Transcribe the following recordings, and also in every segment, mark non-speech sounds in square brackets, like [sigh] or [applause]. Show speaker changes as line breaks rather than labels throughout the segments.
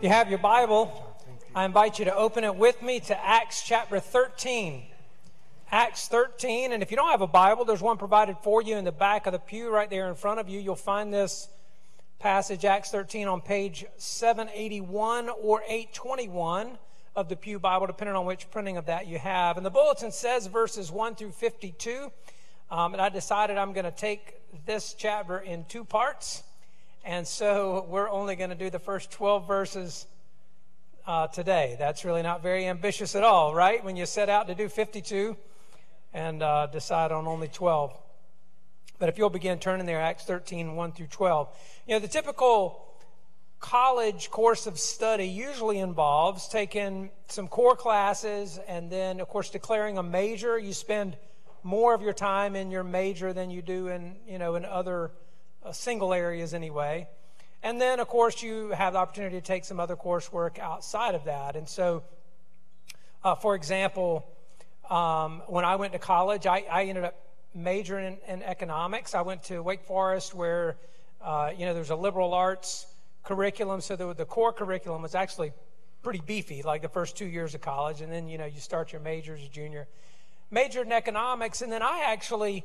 You have your Bible, I invite you to open it with me to Acts chapter 13. Acts 13. And if you don't have a Bible, there's one provided for you in the back of the pew right there in front of you. You'll find this passage, Acts 13, on page 781 or 821 of the Pew Bible, depending on which printing of that you have. And the bulletin says verses 1 through 52. Um, and I decided I'm going to take this chapter in two parts. And so we're only going to do the first 12 verses uh, today. That's really not very ambitious at all, right? When you set out to do 52 and uh, decide on only 12. But if you'll begin turning there, Acts 13, 1 through 12. You know, the typical college course of study usually involves taking some core classes and then, of course, declaring a major. You spend more of your time in your major than you do in, you know, in other single areas anyway. And then, of course, you have the opportunity to take some other coursework outside of that. And so, uh, for example, um, when I went to college, I, I ended up majoring in, in, economics. I went to Wake Forest, where uh, you know there's a liberal arts curriculum, so the, the core curriculum was actually pretty beefy, like the first two years of college, and then you know you start your major as a junior. Majored in economics, and then I actually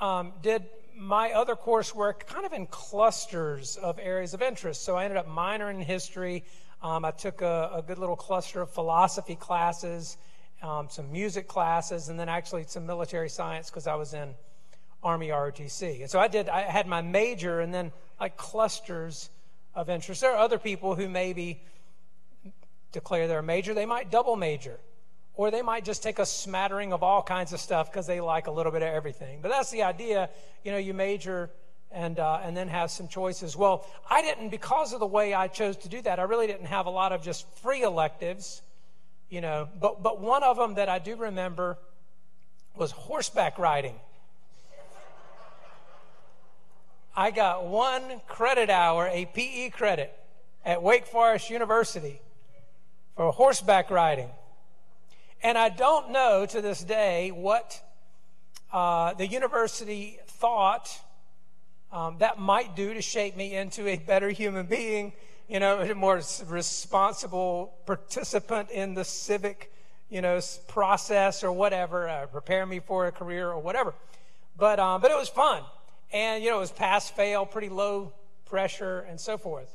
um, did my other coursework kind of in clusters of areas of interest. So I ended up minoring in history. Um, I took a, a, good little cluster of philosophy classes, um, some music classes, and then actually some military science because I was in Army ROTC. And so I did, I had my major and then like clusters of interest. There are other people who maybe declare their major, they might double major. Or they might just take a smattering of all kinds of stuff because they like a little bit of everything. But that's the idea. You know, you major and uh, and then have some choices. Well, I didn't because of the way I chose to do that. I really didn't have a lot of just free electives, you know. But but one of them that I do remember was horseback riding. I got one credit hour, a PE credit, at Wake Forest University for horseback riding. And I don't know to this day what uh, the university thought um, that might do to shape me into a better human being, you know, a more responsible participant in the civic, you know, process or whatever, uh, prepare me for a career or whatever. But, um, but it was fun. And, you know, it was pass fail, pretty low pressure, and so forth.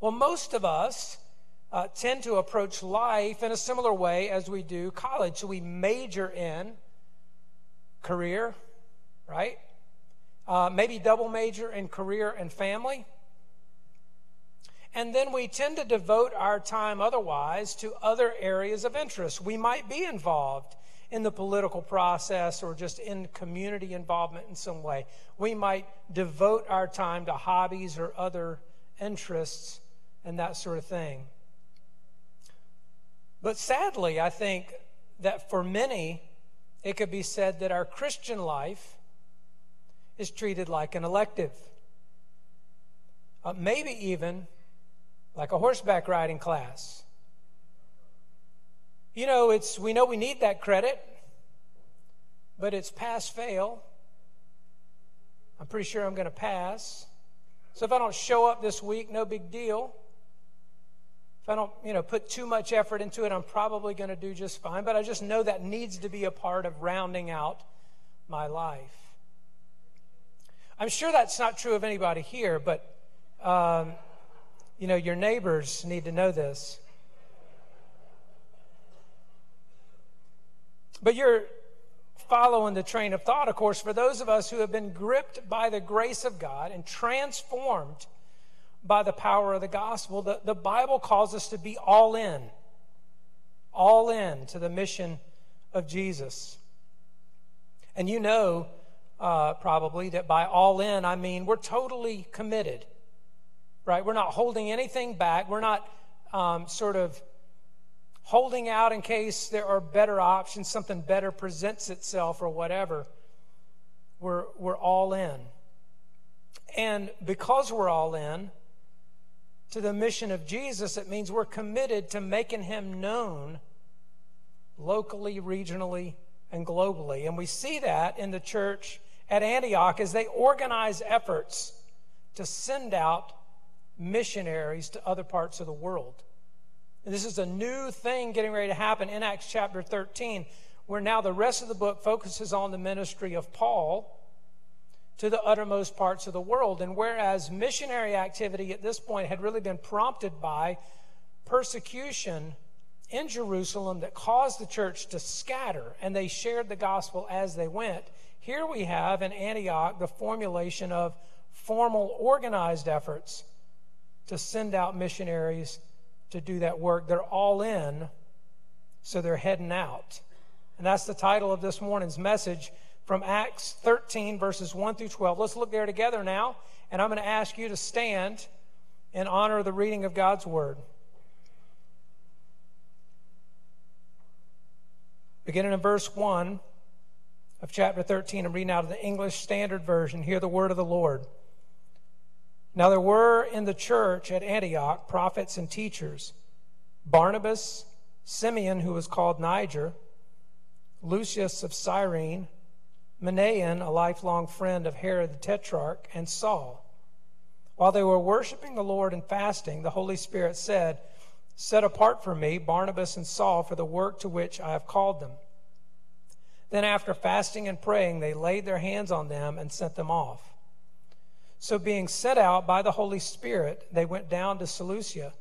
Well, most of us uh, tend to approach life in a similar way as we do college. So we major in career, right? Uh, maybe double major in career and family. And then we tend to devote our time otherwise to other areas of interest. We might be involved in the political process or just in community involvement in some way. We might devote our time to hobbies or other interests and that sort of thing. But sadly, I think that for many, it could be said that our Christian life is treated like an elective. Uh, maybe even like a horseback riding class. You know, it's we know we need that credit, but it's pass fail. I'm pretty sure I'm going to pass. So if I don't show up this week, no big deal. If I don't, you know, put too much effort into it, I'm probably going to do just fine. But I just know that needs to be a part of rounding out my life. I'm sure that's not true of anybody here, but, um, you know, your neighbors need to know this. But you're following the train of thought, of course, for those of us who have been gripped by the grace of God and transformed by the power of the gospel. The, the Bible calls us to be all in, all in to the mission of Jesus. And you know uh, probably that by all in, I mean we're totally committed, right? We're not holding anything back. We're not um, sort of holding out in case there are better options, something better presents itself or whatever. We're, we're all in. And because we're all in, to the mission of Jesus, it means we're committed to making him known locally, regionally, and globally. And we see that in the church at Antioch as they organize efforts to send out missionaries to other parts of the world. And this is a new thing getting ready to happen in Acts chapter 13, where now the rest of the book focuses on the ministry of Paul to the uttermost parts of the world. And whereas missionary activity at this point had really been prompted by persecution in Jerusalem that caused the church to scatter, and they shared the gospel as they went, here we have in Antioch the formulation of formal, organized efforts to send out missionaries to do that work. They're all in, so they're heading out. And that's the title of this morning's message from Acts 13, verses 1 through 12. Let's look there together now, and I'm going to ask you to stand in honor of the reading of God's Word. Beginning in verse 1 of chapter 13, I'm reading out of the English Standard Version. Hear the word of the Lord. Now there were in the church at Antioch prophets and teachers Barnabas, Simeon, who was called Niger, Lucius of Cyrene, Manaen, a lifelong friend of Herod the Tetrarch, and Saul. While they were worshiping the Lord and fasting, the Holy Spirit said, Set apart for me Barnabas and Saul for the work to which I have called them. Then, after fasting and praying, they laid their hands on them and sent them off. So, being sent out by the Holy Spirit, they went down to Seleucia,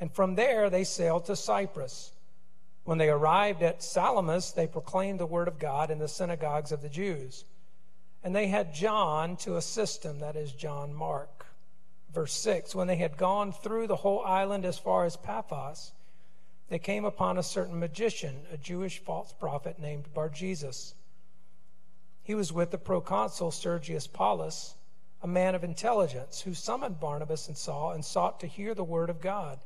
and from there they sailed to Cyprus. When they arrived at Salamis, they proclaimed the word of God in the synagogues of the Jews. And they had John to assist them, that is, John Mark. Verse 6 When they had gone through the whole island as far as Paphos, they came upon a certain magician, a Jewish false prophet named Bar Jesus. He was with the proconsul Sergius Paulus a man of intelligence, who summoned Barnabas and Saul and sought to hear the word of God.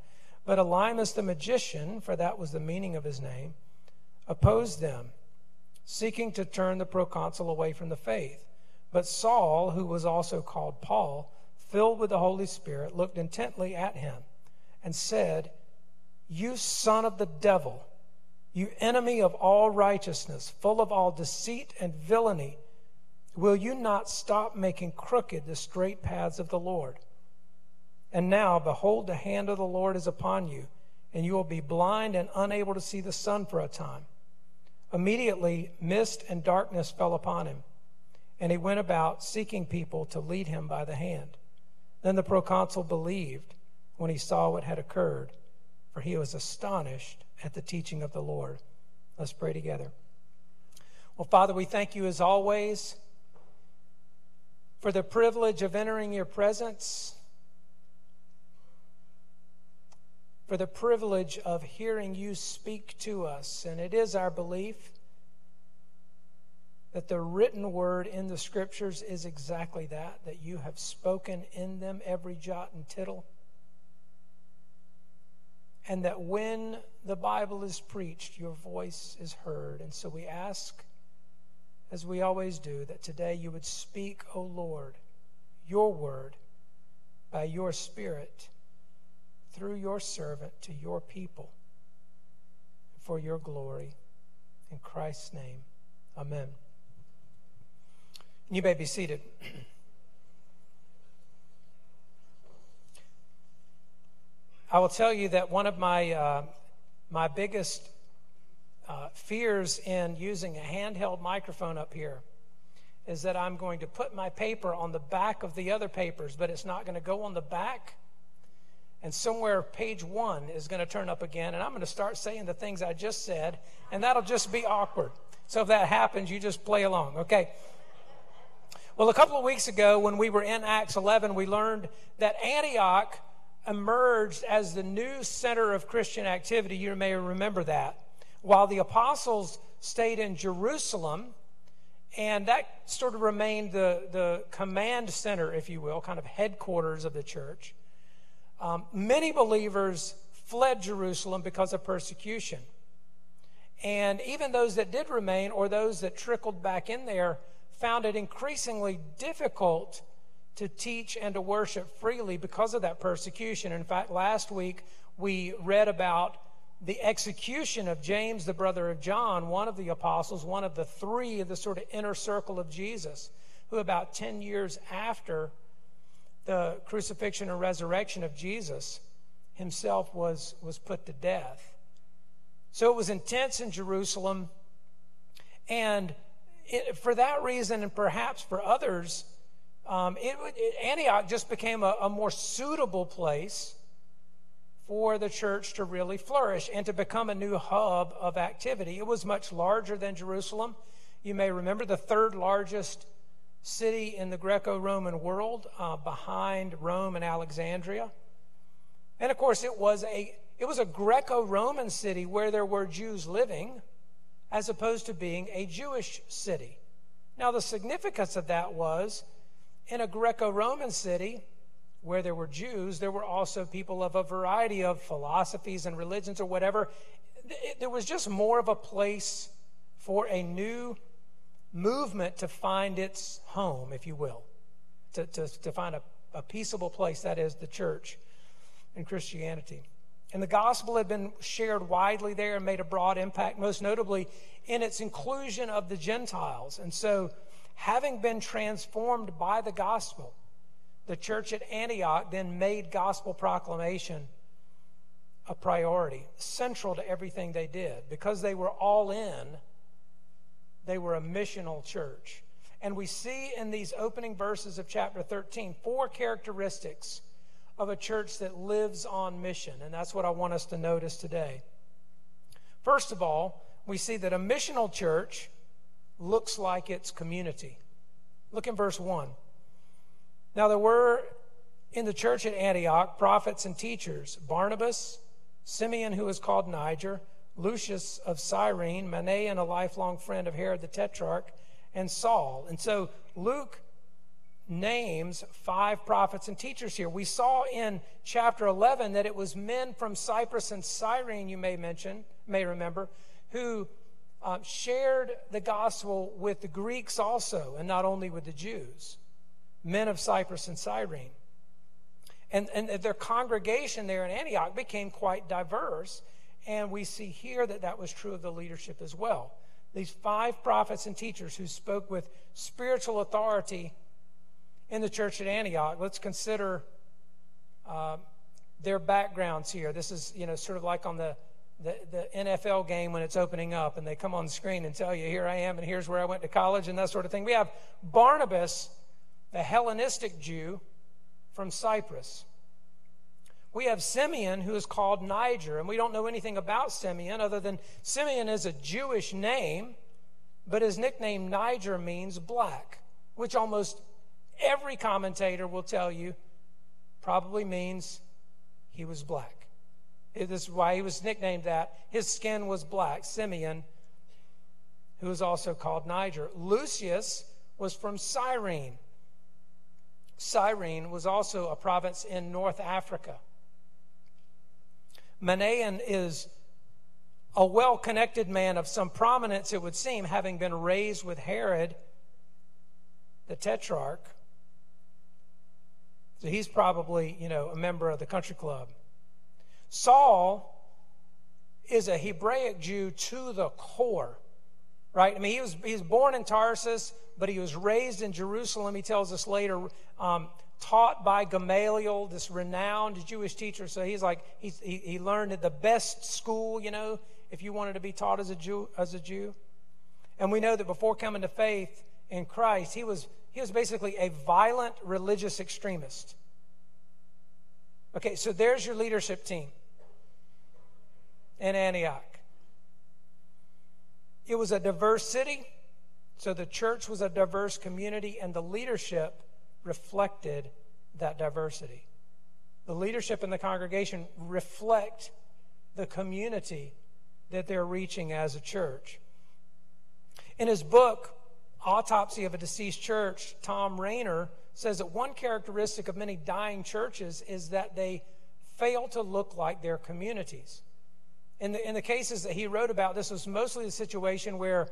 But Elymas the magician, for that was the meaning of his name, opposed them, seeking to turn the proconsul away from the faith. But Saul, who was also called Paul, filled with the Holy Spirit, looked intently at him and said, You son of the devil, you enemy of all righteousness, full of all deceit and villainy, Will you not stop making crooked the straight paths of the Lord? And now, behold, the hand of the Lord is upon you, and you will be blind and unable to see the sun for a time. Immediately, mist and darkness fell upon him, and he went about seeking people to lead him by the hand. Then the proconsul believed when he saw what had occurred, for he was astonished at the teaching of the Lord. Let's pray together. Well, Father, we thank you as always for the privilege of entering your presence, for the privilege of hearing you speak to us. And it is our belief that the written word in the scriptures is exactly that, that you have spoken in them every jot and tittle. And that when the Bible is preached, your voice is heard. And so we ask as we always do, that today you would speak, O Lord, your word by your Spirit through your servant to your people for your glory. In Christ's name, amen. You may be seated. I will tell you that one of my, uh, my biggest uh, fears in using a handheld microphone up here is that I'm going to put my paper on the back of the other papers, but it's not going to go on the back. And somewhere page one is going to turn up again, and I'm going to start saying the things I just said, and that'll just be awkward. So if that happens, you just play along, okay? Well, a couple of weeks ago, when we were in Acts 11, we learned that Antioch emerged as the new center of Christian activity. You may remember that while the apostles stayed in Jerusalem, and that sort of remained the, the command center, if you will, kind of headquarters of the church. Um, many believers fled Jerusalem because of persecution. And even those that did remain, or those that trickled back in there, found it increasingly difficult to teach and to worship freely because of that persecution. In fact, last week we read about the execution of James, the brother of John, one of the apostles, one of the three of the sort of inner circle of Jesus, who about 10 years after the crucifixion and resurrection of Jesus, himself was, was put to death. So it was intense in Jerusalem. And it, for that reason, and perhaps for others, um, it, it, Antioch just became a, a more suitable place for the church to really flourish and to become a new hub of activity. It was much larger than Jerusalem. You may remember the third largest city in the Greco Roman world, uh, behind Rome and Alexandria. And of course, it was a, it was a Greco Roman city where there were Jews living, as opposed to being a Jewish city. Now, the significance of that was in a Greco Roman city where there were Jews, there were also people of a variety of philosophies and religions or whatever. There was just more of a place for a new movement to find its home, if you will, to, to, to find a, a peaceable place, that is the church and Christianity. And the gospel had been shared widely there and made a broad impact, most notably in its inclusion of the Gentiles. And so, having been transformed by the gospel, the church at Antioch then made gospel proclamation a priority, central to everything they did. Because they were all in, they were a missional church. And we see in these opening verses of chapter 13 four characteristics of a church that lives on mission. And that's what I want us to notice today. First of all, we see that a missional church looks like its community. Look in verse 1. Now, there were in the church at Antioch prophets and teachers Barnabas, Simeon, who was called Niger, Lucius of Cyrene, Manaen, a lifelong friend of Herod the Tetrarch, and Saul. And so Luke names five prophets and teachers here. We saw in chapter 11 that it was men from Cyprus and Cyrene, you may mention, may remember, who uh, shared the gospel with the Greeks also, and not only with the Jews. Men of Cyprus and Cyrene. And, and their congregation there in Antioch became quite diverse. And we see here that that was true of the leadership as well. These five prophets and teachers who spoke with spiritual authority in the church at Antioch. Let's consider uh, their backgrounds here. This is, you know, sort of like on the, the, the, NFL game when it's opening up and they come on the screen and tell you, here I am and here's where I went to college and that sort of thing. We have Barnabas, the Hellenistic Jew from Cyprus. We have Simeon, who is called Niger, and we don't know anything about Simeon other than Simeon is a Jewish name, but his nickname Niger means black, which almost every commentator will tell you probably means he was black. This is why he was nicknamed that. His skin was black. Simeon, who is also called Niger. Lucius was from Cyrene. Cyrene was also a province in North Africa. Manaen is a well connected man of some prominence, it would seem, having been raised with Herod, the tetrarch. So he's probably, you know, a member of the country club. Saul is a Hebraic Jew to the core, right? I mean, he was, he was born in Tarsus, but he was raised in Jerusalem. He tells us later, um, taught by Gamaliel, this renowned Jewish teacher. So he's like, he's, he, he learned at the best school, you know, if you wanted to be taught as a Jew. As a Jew. And we know that before coming to faith in Christ, he was he was basically a violent religious extremist. Okay, so there's your leadership team in Antioch. It was a diverse city, so the church was a diverse community, and the leadership reflected that diversity. The leadership in the congregation reflect the community that they're reaching as a church. In his book, Autopsy of a Deceased Church, Tom Rainer says that one characteristic of many dying churches is that they fail to look like their communities. In the, in the cases that he wrote about, this was mostly the situation where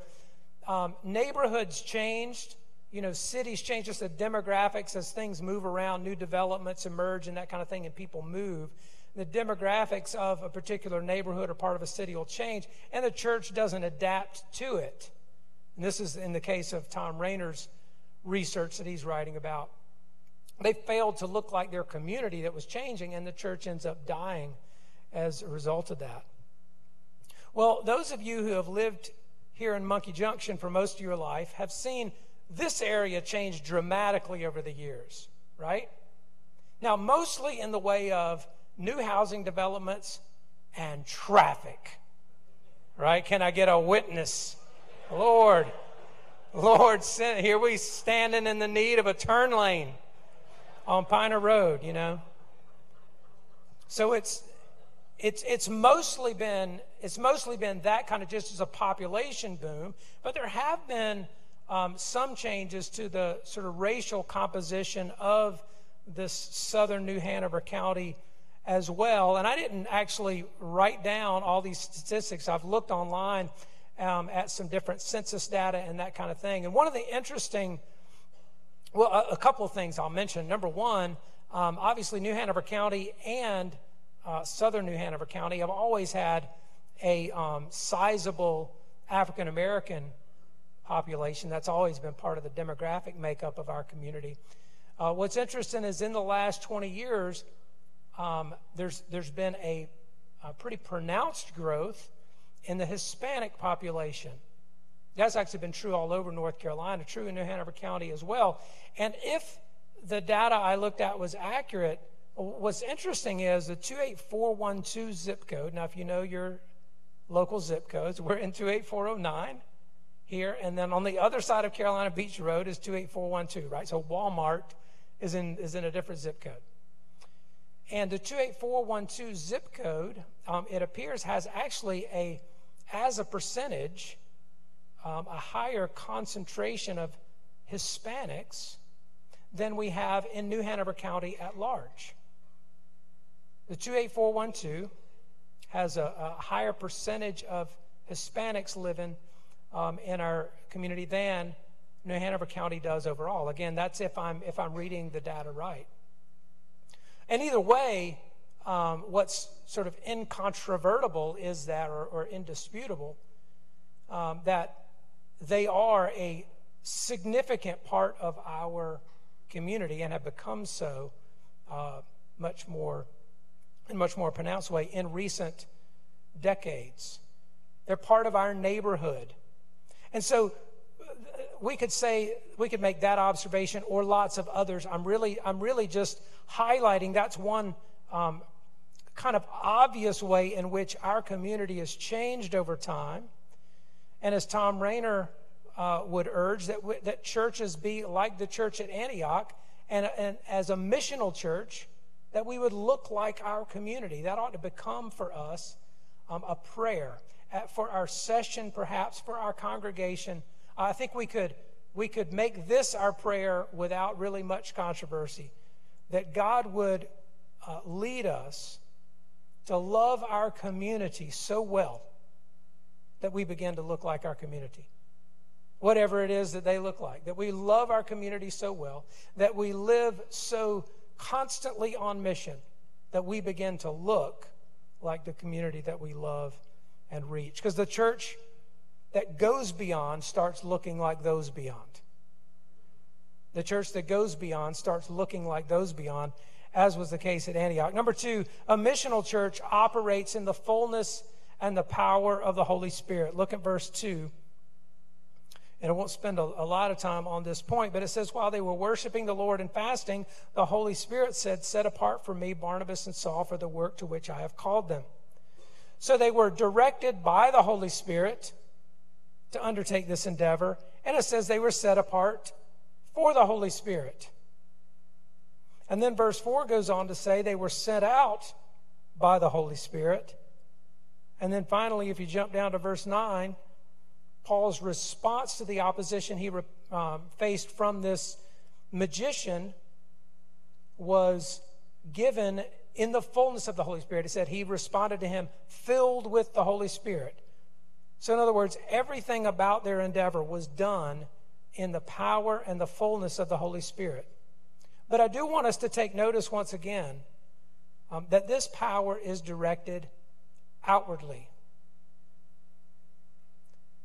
um, neighborhoods changed, you know, cities change, just the demographics as things move around, new developments emerge and that kind of thing, and people move. The demographics of a particular neighborhood or part of a city will change, and the church doesn't adapt to it. And this is in the case of Tom Rainer's research that he's writing about. they failed to look like their community that was changing, and the church ends up dying as a result of that. Well, those of you who have lived here in Monkey Junction for most of your life have seen this area changed dramatically over the years, right? Now, mostly in the way of new housing developments and traffic, right? Can I get a witness? Lord, Lord, here we standing in the need of a turn lane on Piner Road, you know. So it's it's it's mostly been it's mostly been that kind of just as a population boom, but there have been um, some changes to the sort of racial composition of this southern New Hanover County as well. And I didn't actually write down all these statistics. I've looked online um, at some different census data and that kind of thing. And one of the interesting, well, a, a couple of things I'll mention. Number one, um, obviously, New Hanover County and uh, southern New Hanover County have always had a um, sizable African American population. That's always been part of the demographic makeup of our community. Uh, what's interesting is in the last 20 years, um, there's, there's been a, a, pretty pronounced growth in the Hispanic population. That's actually been true all over North Carolina, true in New Hanover County as well. And if the data I looked at was accurate, what's interesting is the 28412 zip code. Now, if you know your local zip codes, we're in 28409 here. And then on the other side of Carolina Beach Road is 28412, right? So Walmart is in, is in a different zip code. And the 28412 zip code, um, it appears, has actually a, as a percentage, um, a higher concentration of Hispanics than we have in New Hanover County at large. The 28412 has a, a higher percentage of Hispanics living um, in our community than New Hanover County does overall. Again, that's if I'm if I'm reading the data right. And either way, um, what's sort of incontrovertible is that, or, or indisputable, um, that they are a significant part of our community and have become so uh, much more in much more pronounced way in recent decades. They're part of our neighborhood. And so we could say we could make that observation or lots of others. I'm really I'm really just highlighting that's one um, kind of obvious way in which our community has changed over time. And as Tom Rainer uh, would urge, that that churches be like the church at Antioch, and, and as a missional church, that we would look like our community. That ought to become for us um, a prayer for our session, perhaps for our congregation I think we could, we could make this our prayer without really much controversy that God would uh, lead us to love our community so well that we begin to look like our community. Whatever it is that they look like, that we love our community so well, that we live so constantly on mission that we begin to look like the community that we love and reach. Because the church that goes beyond starts looking like those beyond. The church that goes beyond starts looking like those beyond, as was the case at Antioch. Number two, a missional church operates in the fullness and the power of the Holy Spirit. Look at verse 2. And I won't spend a, a, lot of time on this point, but it says, While they were worshiping the Lord and fasting, the Holy Spirit said, Set apart for me Barnabas and Saul for the work to which I have called them. So they were directed by the Holy Spirit to undertake this endeavor. And it says they were set apart for the Holy Spirit. And then verse 4 goes on to say they were sent out by the Holy Spirit. And then finally, if you jump down to verse 9, Paul's response to the opposition he um, faced from this magician was given in the fullness of the Holy Spirit. He said he responded to him filled with the Holy Spirit. So, in other words, everything about their endeavor was done in the power and the fullness of the Holy Spirit. But I do want us to take notice once again um, that this power is directed outwardly.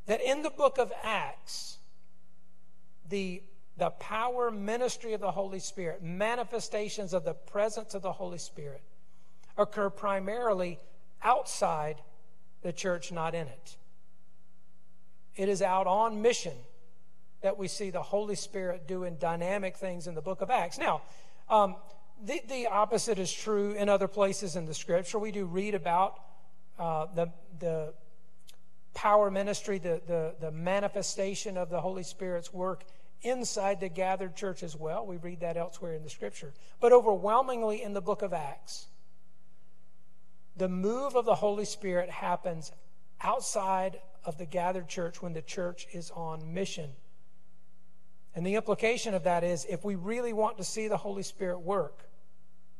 That in the book of Acts, the the power ministry of the Holy Spirit, manifestations of the presence of the Holy Spirit, occur primarily outside the church, not in it. It is out on mission that we see the Holy Spirit doing dynamic things in the book of Acts. Now, um, the, the opposite is true in other places in the scripture. We do read about uh, the, the power ministry, the, the, the manifestation of the Holy Spirit's work inside the gathered church as well. We read that elsewhere in the scripture. But overwhelmingly in the book of Acts, the move of the Holy Spirit happens outside of the gathered church when the church is on mission. And the implication of that is if we really want to see the Holy Spirit work,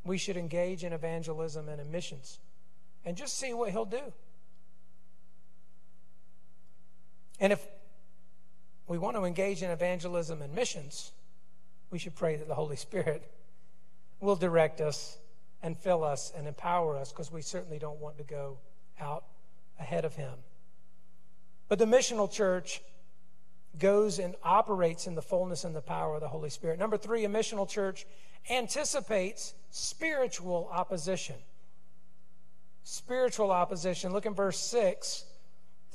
we should engage in evangelism and in missions and just see what He'll do. And if we want to engage in evangelism and missions, we should pray that the Holy Spirit will direct us and fill us and empower us because we certainly don't want to go out ahead of Him. But the missional church goes and operates in the fullness and the power of the Holy Spirit. Number three, a missional church anticipates spiritual opposition. Spiritual opposition. Look in verse 6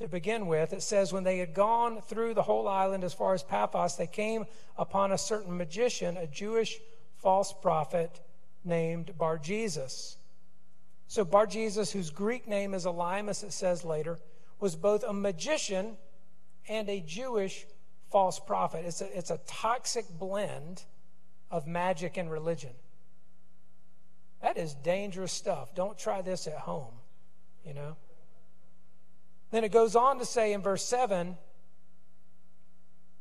to begin with, it says, When they had gone through the whole island as far as Paphos, they came upon a certain magician, a Jewish false prophet named Bar Jesus. So, Bar Jesus, whose Greek name is Elymas, it says later, was both a magician and a Jewish false prophet. It's a, it's a toxic blend of magic and religion. That is dangerous stuff. Don't try this at home, you know. Then it goes on to say in verse 7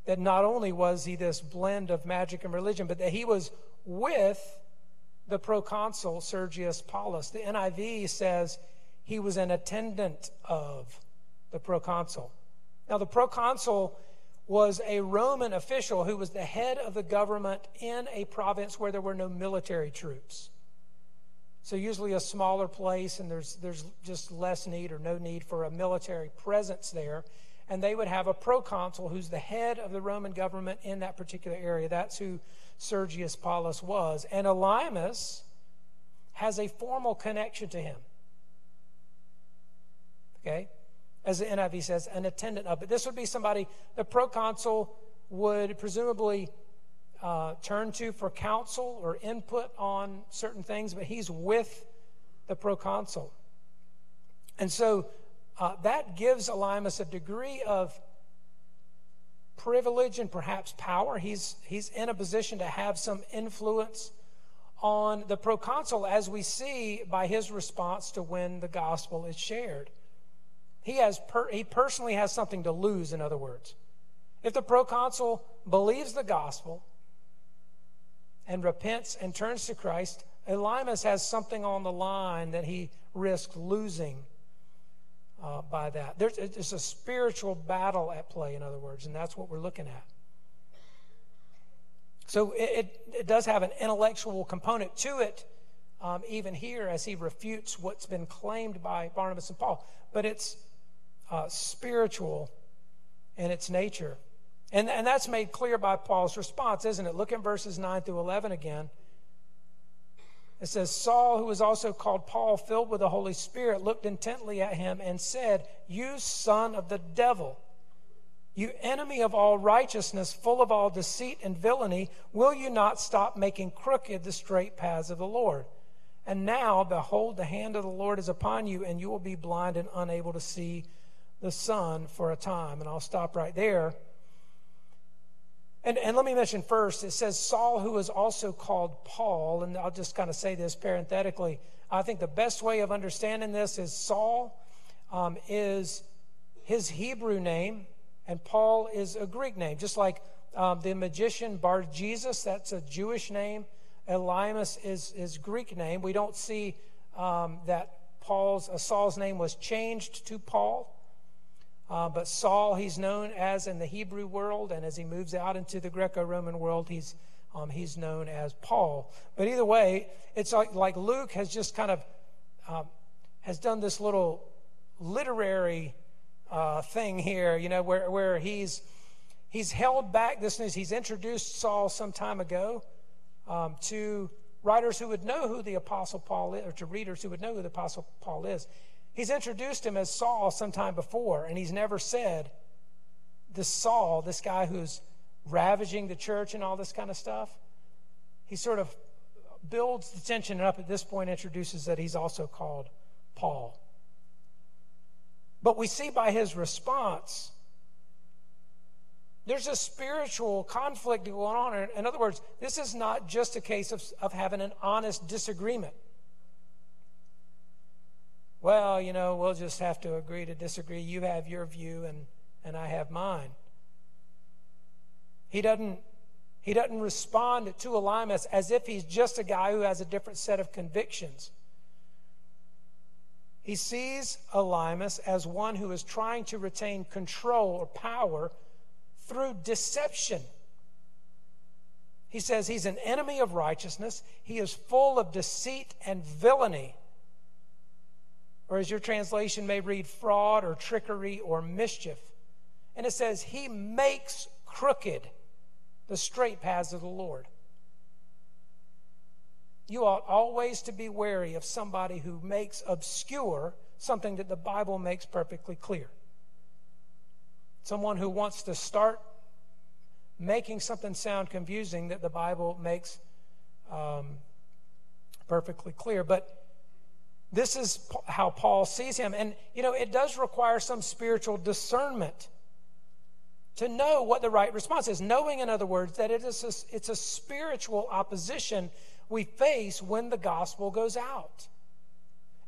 that not only was he this blend of magic and religion, but that he was with the proconsul Sergius Paulus. The NIV says he was an attendant of the proconsul. Now, the proconsul was a Roman official who was the head of the government in a province where there were no military troops. So usually a smaller place, and there's there's just less need or no need for a military presence there. And they would have a proconsul who's the head of the Roman government in that particular area. That's who Sergius Paulus was. And Elymas has a formal connection to him. Okay? As the NIV says, an attendant of. But this would be somebody, the proconsul would presumably uh, turn to for counsel or input on certain things, but he's with the proconsul. And so uh, that gives Elymas a degree of privilege and perhaps power. He's, he's in a position to have some influence on the proconsul, as we see by his response to when the gospel is shared. He, has per, he personally has something to lose, in other words. If the proconsul believes the gospel and repents and turns to Christ, Elymas has something on the line that he risks losing uh, by that. There's, a spiritual battle at play, in other words, and that's what we're looking at. So it, it, it does have an intellectual component to it, um, even here as he refutes what's been claimed by Barnabas and Paul. But it's uh, spiritual in its nature. And, and that's made clear by Paul's response, isn't it? Look in verses 9 through 11 again. It says, Saul, who was also called Paul, filled with the Holy Spirit, looked intently at him and said, You son of the devil, you enemy of all righteousness, full of all deceit and villainy, will you not stop making crooked the straight paths of the Lord? And now, behold, the hand of the Lord is upon you, and you will be blind and unable to see the sun for a time. And I'll stop right there. And, and let me mention first, it says Saul, who is also called Paul, and I'll just kind of say this parenthetically. I think the best way of understanding this is Saul um, is his Hebrew name, and Paul is a Greek name. Just like um, the magician Bar Jesus, that's a Jewish name. Elymas is his Greek name. We don't see um, that Paul's uh, Saul's name was changed to Paul. Uh, but Saul, he's known as in the Hebrew world, and as he moves out into the Greco Roman world, he's, um, he's known as Paul. But either way, it's like, like Luke has just kind of um, has done this little literary uh, thing here, you know, where, where he's, he's held back this news. He's introduced Saul some time ago um, to writers who would know who the Apostle Paul is, or to readers who would know who the Apostle Paul is. He's introduced him as Saul sometime before, and he's never said, This Saul, this guy who's ravaging the church and all this kind of stuff, he sort of builds the tension up at this point introduces that he's also called Paul. But we see by his response, there's a spiritual conflict going on. In other words, this is not just a case of, of having an honest disagreement. Well, you know, we'll just have to agree to disagree. You have your view and, and I have mine. He doesn't he doesn't respond to Elymas as if he's just a guy who has a different set of convictions. He sees Elymas as one who is trying to retain control or power through deception. He says he's an enemy of righteousness. He is full of deceit and villainy. Or as your translation may read, fraud or trickery or mischief. And it says he makes crooked the straight paths of the Lord. You ought always to be wary of somebody who makes obscure something that the Bible makes perfectly clear. Someone who wants to start making something sound confusing that the Bible makes um, perfectly clear. But this is how Paul sees him. And, you know, it does require some spiritual discernment to know what the right response is. Knowing, in other words, that it is a, it's a spiritual opposition we face when the gospel goes out.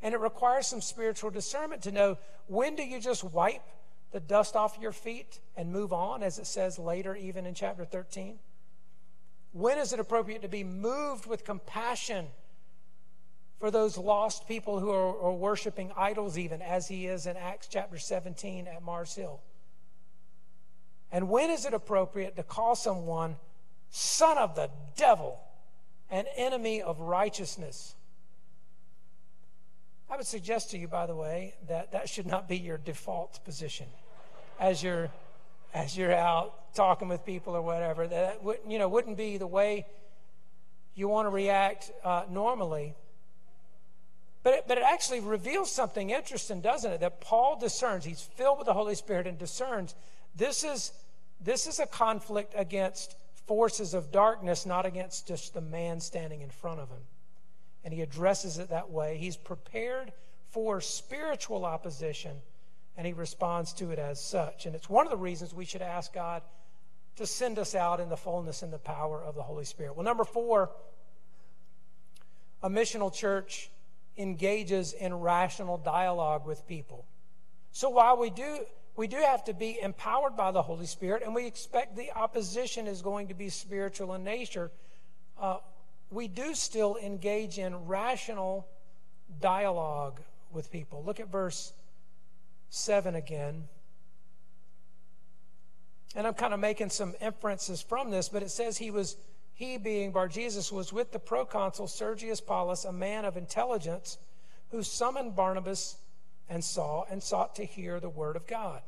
And it requires some spiritual discernment to know when do you just wipe the dust off your feet and move on, as it says later, even in chapter 13? When is it appropriate to be moved with compassion for those lost people who are, are worshiping idols, even as he is in Acts chapter 17 at Mars Hill? And when is it appropriate to call someone son of the devil, an enemy of righteousness? I would suggest to you, by the way, that that should not be your default position as you're as you're out talking with people or whatever. That would, you know wouldn't be the way you want to react uh, normally. But it, but it actually reveals something interesting, doesn't it? That Paul discerns. He's filled with the Holy Spirit and discerns this is this is a conflict against forces of darkness, not against just the man standing in front of him. And he addresses it that way. He's prepared for spiritual opposition, and he responds to it as such. And it's one of the reasons we should ask God to send us out in the fullness and the power of the Holy Spirit. Well, number four, a missional church engages in rational dialogue with people. So while we do we do have to be empowered by the Holy Spirit, and we expect the opposition is going to be spiritual in nature. Uh, we do still engage in rational dialogue with people. Look at verse 7 again. And I'm kind of making some inferences from this, but it says he was, he being Bar Jesus, was with the proconsul Sergius Paulus, a man of intelligence, who summoned Barnabas and Saul and sought to hear the word of God.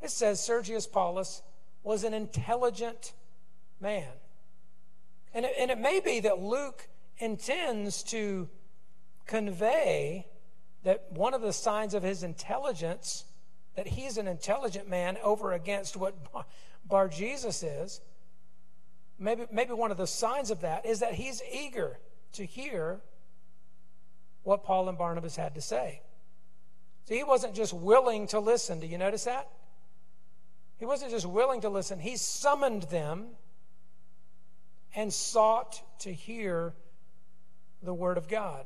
It says Sergius Paulus was an intelligent man. And it, and it may be that Luke intends to convey that one of the signs of his intelligence, that he's an intelligent man over against what Bar Jesus is, maybe, maybe one of the signs of that is that he's eager to hear what Paul and Barnabas had to say. So he wasn't just willing to listen. Do you notice that? He wasn't just willing to listen, he summoned them and sought to hear the Word of God.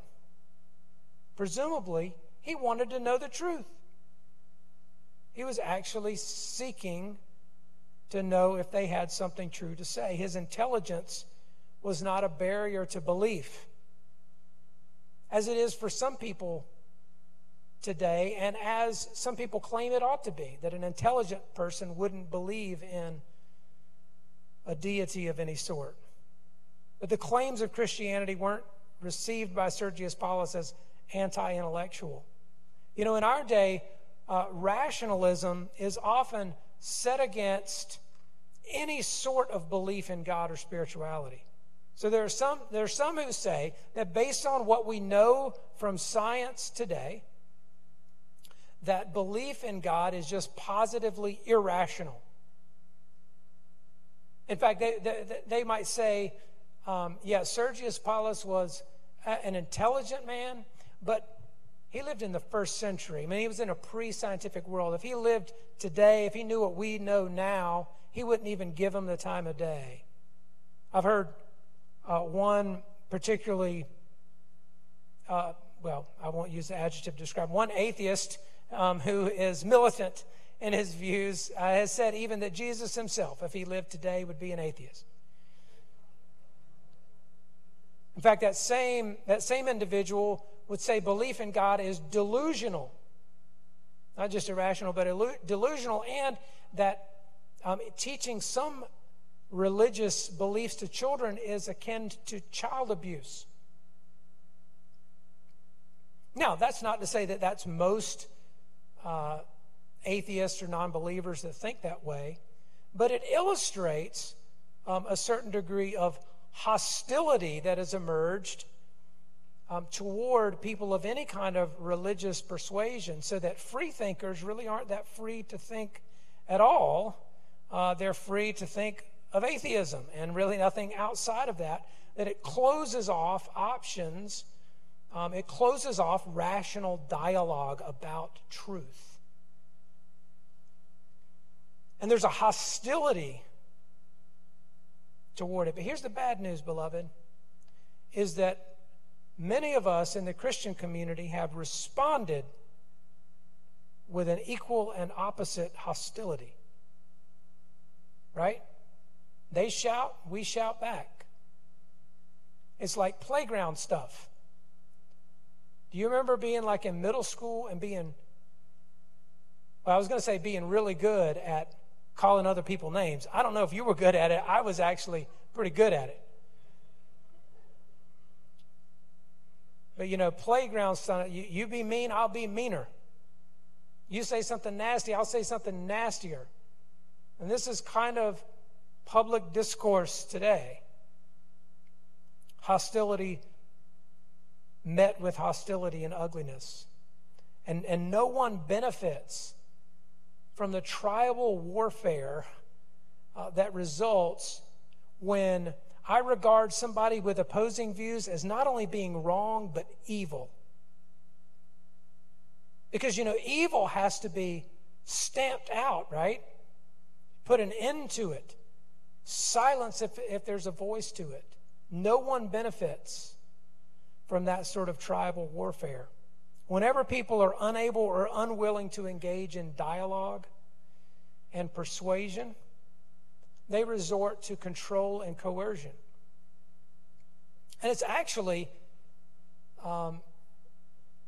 Presumably, he wanted to know the truth. He was actually seeking to know if they had something true to say. His intelligence was not a barrier to belief, as it is for some people today, and as some people claim it ought to be, that an intelligent person wouldn't believe in a deity of any sort. But the claims of Christianity weren't received by Sergius Paulus as anti intellectual. You know, in our day, uh, rationalism is often set against any sort of belief in God or spirituality. So there are some there are some who say that based on what we know from science today, that belief in God is just positively irrational. In fact, they, they, they might say, um, yeah, Sergius Paulus was an intelligent man, but he lived in the first century. I mean, he was in a pre scientific world. If he lived today, if he knew what we know now, he wouldn't even give him the time of day. I've heard uh, one particularly, uh, well, I won't use the adjective to describe, one atheist um, who is militant in his views uh, has said even that Jesus himself, if he lived today, would be an atheist. In fact, that same, that same individual would say belief in God is delusional. Not just irrational, but delusional, and that um, teaching some religious beliefs to children is akin to child abuse. Now, that's not to say that that's most uh, atheists or non believers that think that way, but it illustrates um, a certain degree of hostility that has emerged um, toward people of any kind of religious persuasion, so that free thinkers really aren't that free to think at all. Uh, they're free to think of atheism and really nothing outside of that, that it closes off options, um, it closes off rational dialogue about truth. And there's a hostility toward it. But here's the bad news, beloved, is that many of us in the Christian community have responded with an equal and opposite hostility. Right? They shout, we shout back. It's like playground stuff. Do you remember being like in middle school and being, well, I was going to say being really good at calling other people names. I don't know if you were good at it. I was actually pretty good at it. But you know, playground son, you, you be mean, I'll be meaner. You say something nasty, I'll say something nastier. And this is kind of public discourse today. Hostility met with hostility and ugliness. And, and no one benefits from the tribal warfare uh, that results when I regard somebody with opposing views as not only being wrong, but evil. Because, you know, evil has to be stamped out, right? Put an end to it. Silence if, if there's a voice to it. No one benefits from that sort of tribal warfare. Whenever people are unable or unwilling to engage in dialogue and persuasion, they resort to control and coercion. And it's actually, um,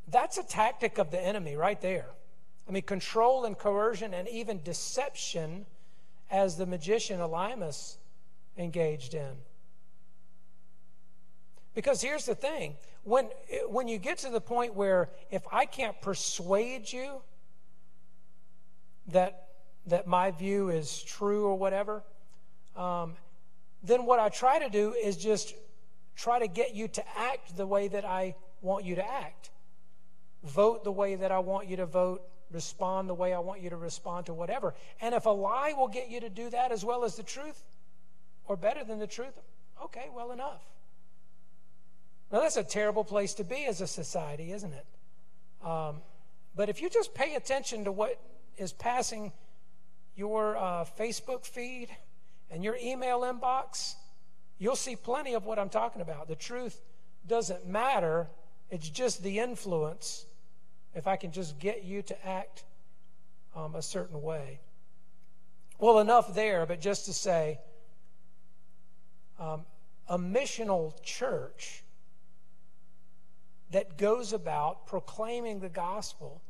that's a tactic of the enemy right there. I mean, control and coercion and even deception as the magician Elymas engaged in. Because here's the thing when, when you get to the point where if I can't persuade you that, that my view is true or whatever, um, then what I try to do is just try to get you to act the way that I want you to act, vote the way that I want you to vote, respond the way I want you to respond to whatever. And if a lie will get you to do that as well as the truth, or better than the truth, okay, well, enough. Now, that's a terrible place to be as a society, isn't it? Um, but if you just pay attention to what is passing your uh, Facebook feed and your email inbox, you'll see plenty of what I'm talking about. The truth doesn't matter, it's just the influence if I can just get you to act um, a certain way. Well, enough there, but just to say um, a missional church that goes about proclaiming the gospel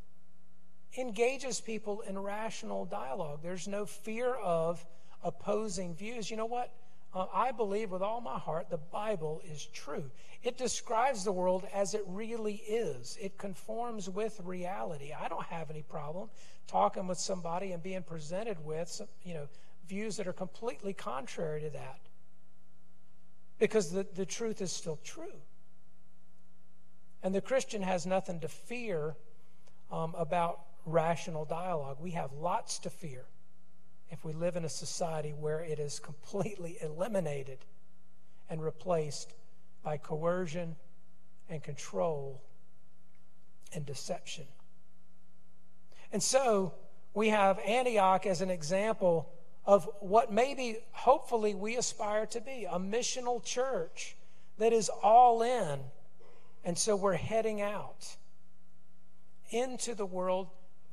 engages people in rational dialogue. There's no fear of opposing views. You know what? uh, I believe with all my heart the Bible is true. It describes the world as it really is, it conforms with reality. I don't have any problem talking with somebody and being presented with some, you know, views that are completely contrary to that because the, the truth is still true. And the Christian has nothing to fear um, about rational dialogue. We have lots to fear if we live in a society where it is completely [laughs] eliminated and replaced by coercion and control and deception. And so we have Antioch as an example of what maybe, hopefully, we aspire to be a missional church that is all in. And so we're heading out into the world,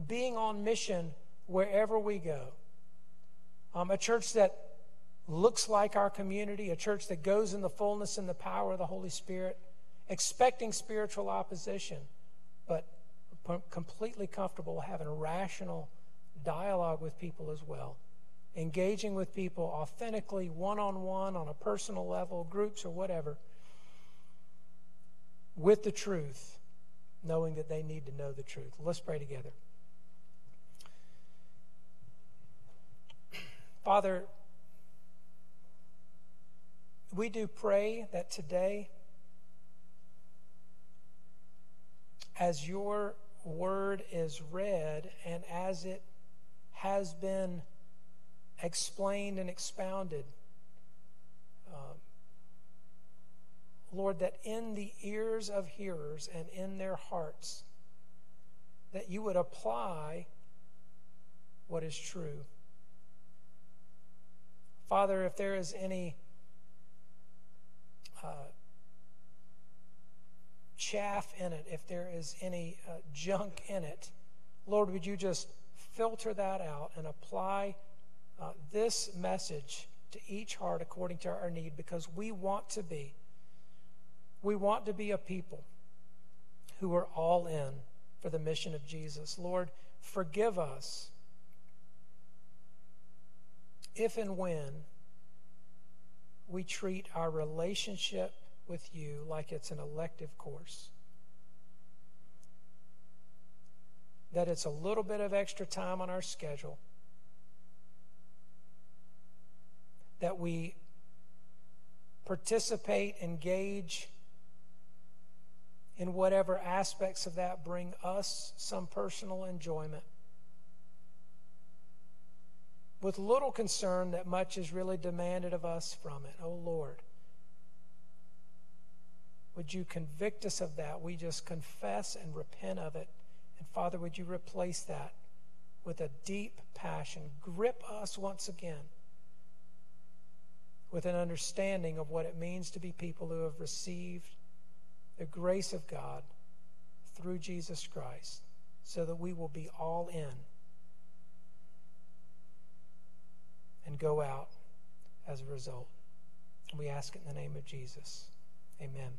being on mission wherever we go. Um, a church that looks like our community, a church that goes in the fullness and the power of the Holy Spirit, expecting spiritual opposition, but completely comfortable having a rational dialogue with people as well. Engaging with people authentically, one on one, on a personal level, groups or whatever, with the truth, knowing that they need to know the truth. Let's pray together. Father, we do pray that today, as your word is read and as it has been explained and expounded, um, Lord, that in the ears of hearers and in their hearts, that you would apply what is true. Father, if there is any uh, chaff in it, if there is any uh, junk in it, Lord, would you just filter that out and apply uh, this message to each heart according to our need because we want to be. We want to be a people who are all in for the mission of Jesus. Lord, forgive us if and when we treat our relationship with you like it's an elective course. That it's a little bit of extra time on our schedule. That we participate, engage in whatever aspects of that bring us some personal enjoyment with little concern that much is really demanded of us from it. Oh Lord, would you convict us of that? We just confess and repent of it. And Father, would you replace that with a deep passion? Grip us once again with an understanding of what it means to be people who have received the grace of God through Jesus Christ so that we will be all in and go out as a result. And We ask it in the name of Jesus. Amen.